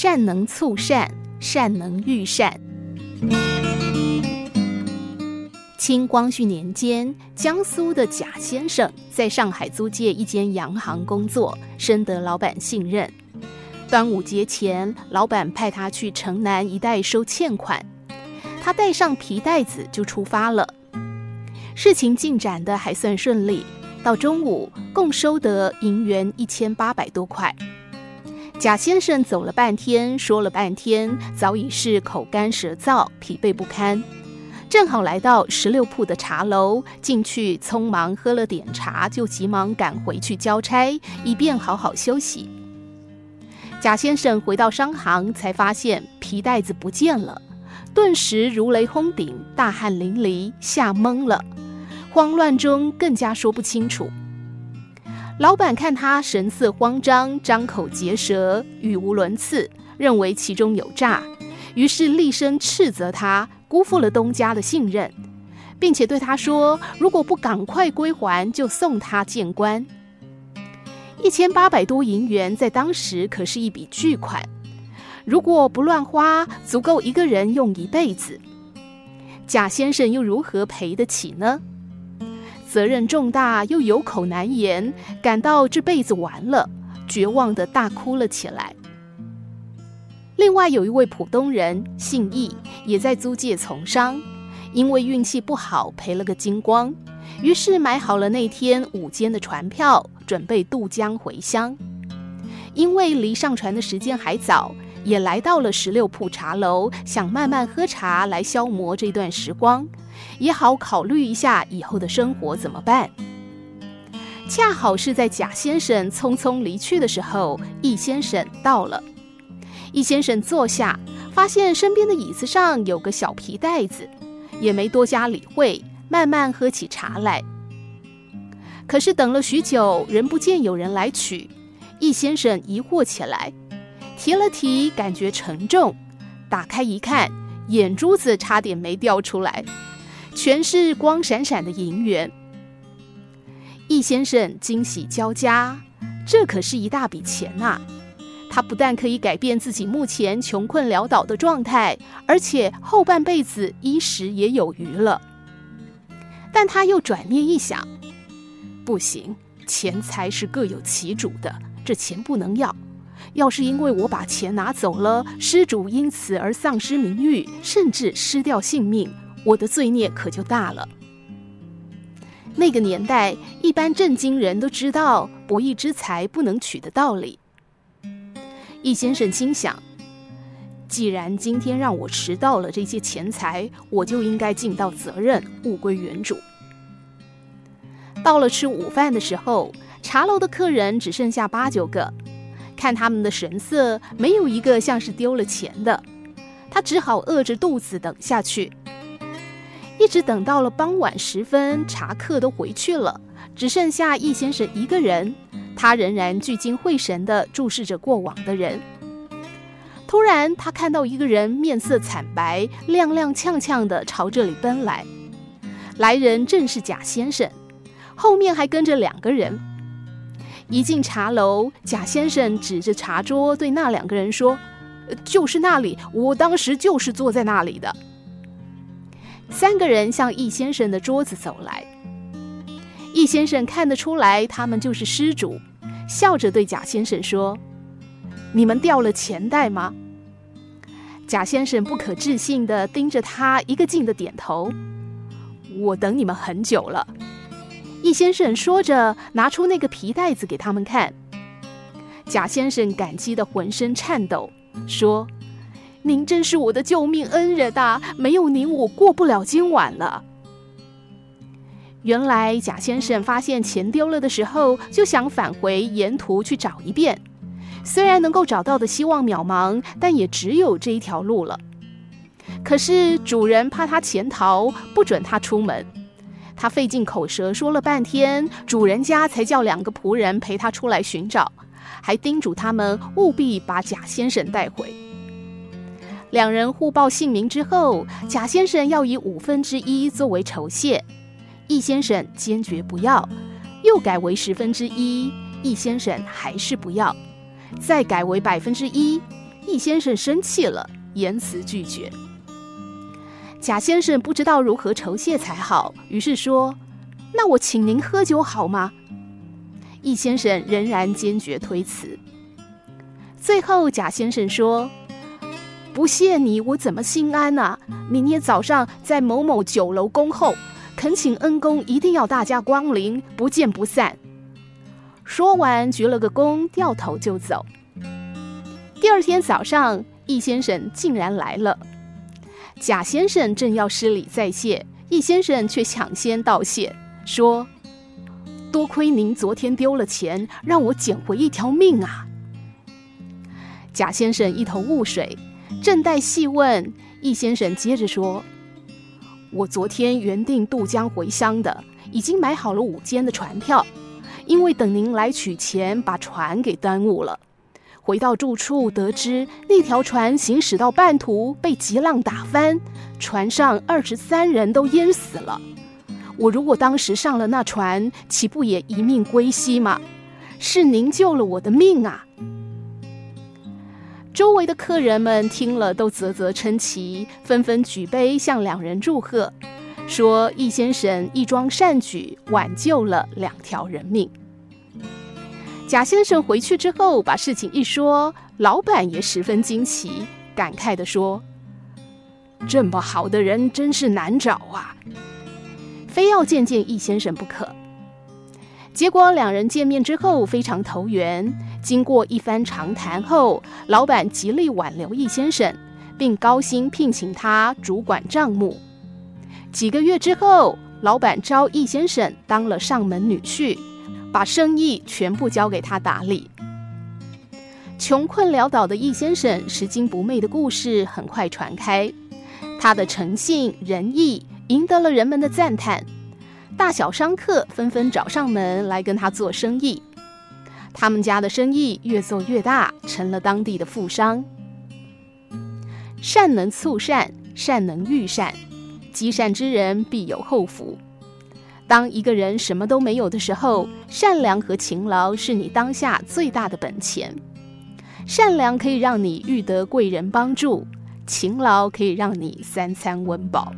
善能促善，善能育善。清光绪年间，江苏的贾先生在上海租借一间洋行工作，深得老板信任。端午节前，老板派他去城南一带收欠款，他带上皮袋子就出发了。事情进展的还算顺利，到中午共收得银元一千八百多块。贾先生走了半天，说了半天，早已是口干舌燥，疲惫不堪。正好来到十六铺的茶楼，进去匆忙喝了点茶，就急忙赶回去交差，以便好好休息。贾先生回到商行，才发现皮袋子不见了，顿时如雷轰顶，大汗淋漓，吓懵了，慌乱中更加说不清楚。老板看他神色慌张，张口结舌，语无伦次，认为其中有诈，于是厉声斥责他。辜负了东家的信任，并且对他说：“如果不赶快归还，就送他见官。”一千八百多银元在当时可是一笔巨款，如果不乱花，足够一个人用一辈子。贾先生又如何赔得起呢？责任重大，又有口难言，感到这辈子完了，绝望的大哭了起来。另外有一位浦东人，姓易，也在租界从商，因为运气不好赔了个精光，于是买好了那天午间的船票，准备渡江回乡。因为离上船的时间还早，也来到了十六铺茶楼，想慢慢喝茶来消磨这段时光，也好考虑一下以后的生活怎么办。恰好是在贾先生匆匆离去的时候，易先生到了。易先生坐下，发现身边的椅子上有个小皮袋子，也没多加理会，慢慢喝起茶来。可是等了许久，仍不见有人来取，易先生疑惑起来，提了提，感觉沉重，打开一看，眼珠子差点没掉出来，全是光闪闪的银元。易先生惊喜交加，这可是一大笔钱呐、他不但可以改变自己目前穷困潦倒的状态，而且后半辈子衣食也有余了。但他又转念一想，不行，钱财是各有其主的，这钱不能要。要是因为我把钱拿走了，失主因此而丧失名誉，甚至失掉性命，我的罪孽可就大了。那个年代，一般正经人都知道不义之财不能取的道理。易先生心想：既然今天让我迟到了这些钱财，我就应该尽到责任，物归原主。到了吃午饭的时候，茶楼的客人只剩下八九个，看他们的神色，没有一个像是丢了钱的。他只好饿着肚子等下去，一直等到了傍晚时分，茶客都回去了，只剩下易先生一个人。他仍然聚精会神地注视着过往的人。突然，他看到一个人面色惨白、踉踉跄跄地朝这里奔来。来人正是贾先生，后面还跟着两个人。一进茶楼，贾先生指着茶桌对那两个人说：“就是那里，我当时就是坐在那里的。”三个人向易先生的桌子走来。易先生看得出来，他们就是失主，笑着对贾先生说：“你们掉了钱袋吗？”贾先生不可置信地盯着他，一个劲地点头：“我等你们很久了。”易先生说着，拿出那个皮袋子给他们看。贾先生感激的浑身颤抖，说：“您真是我的救命恩人呐！没有您，我过不了今晚了。”原来贾先生发现钱丢了的时候，就想返回沿途去找一遍。虽然能够找到的希望渺茫，但也只有这一条路了。可是主人怕他潜逃，不准他出门。他费尽口舌说了半天，主人家才叫两个仆人陪他出来寻找，还叮嘱他们务必把贾先生带回。两人互报姓名之后，贾先生要以五分之一作为酬谢。易先生坚决不要，又改为十分之一，易先生还是不要，再改为百分之一，易先生生气了，严词拒绝。贾先生不知道如何酬谢才好，于是说：“那我请您喝酒好吗？”易先生仍然坚决推辞。最后，贾先生说：“不谢你，我怎么心安呢、啊？明天早上在某某酒楼恭候，恳请恩公一定要大驾光临，不见不散。”说完，鞠了个躬，掉头就走。第二天早上，易先生竟然来了。贾先生正要施礼再谢，易先生却抢先道谢，说：“多亏您昨天丢了钱，让我捡回一条命啊！”贾先生一头雾水，正待细问，易先生接着说：“我昨天原定渡江回乡的，已经买好了五间的船票。”因为等您来取钱，把船给耽误了。回到住处，得知那条船行驶到半途被急浪打翻，船上二十三人都淹死了。我如果当时上了那船，岂不也一命归西吗？是您救了我的命啊！周围的客人们听了都啧啧称奇，纷纷举杯向两人祝贺。说易先生一桩善举，挽救了两条人命。贾先生回去之后，把事情一说，老板也十分惊奇，感慨地说：“这么好的人真是难找啊，非要见见易先生不可。”结果两人见面之后非常投缘，经过一番长谈后，老板极力挽留易先生，并高薪聘请他主管账目。几个月之后，老板招易先生当了上门女婿，把生意全部交给他打理。穷困潦倒的易先生拾金不昧的故事很快传开，他的诚信仁义赢得了人们的赞叹，大小商客纷纷找上门来跟他做生意。他们家的生意越做越大，成了当地的富商。善能促善，善能育善。积善之人必有后福。当一个人什么都没有的时候，善良和勤劳是你当下最大的本钱。善良可以让你遇得贵人帮助，勤劳可以让你三餐温饱。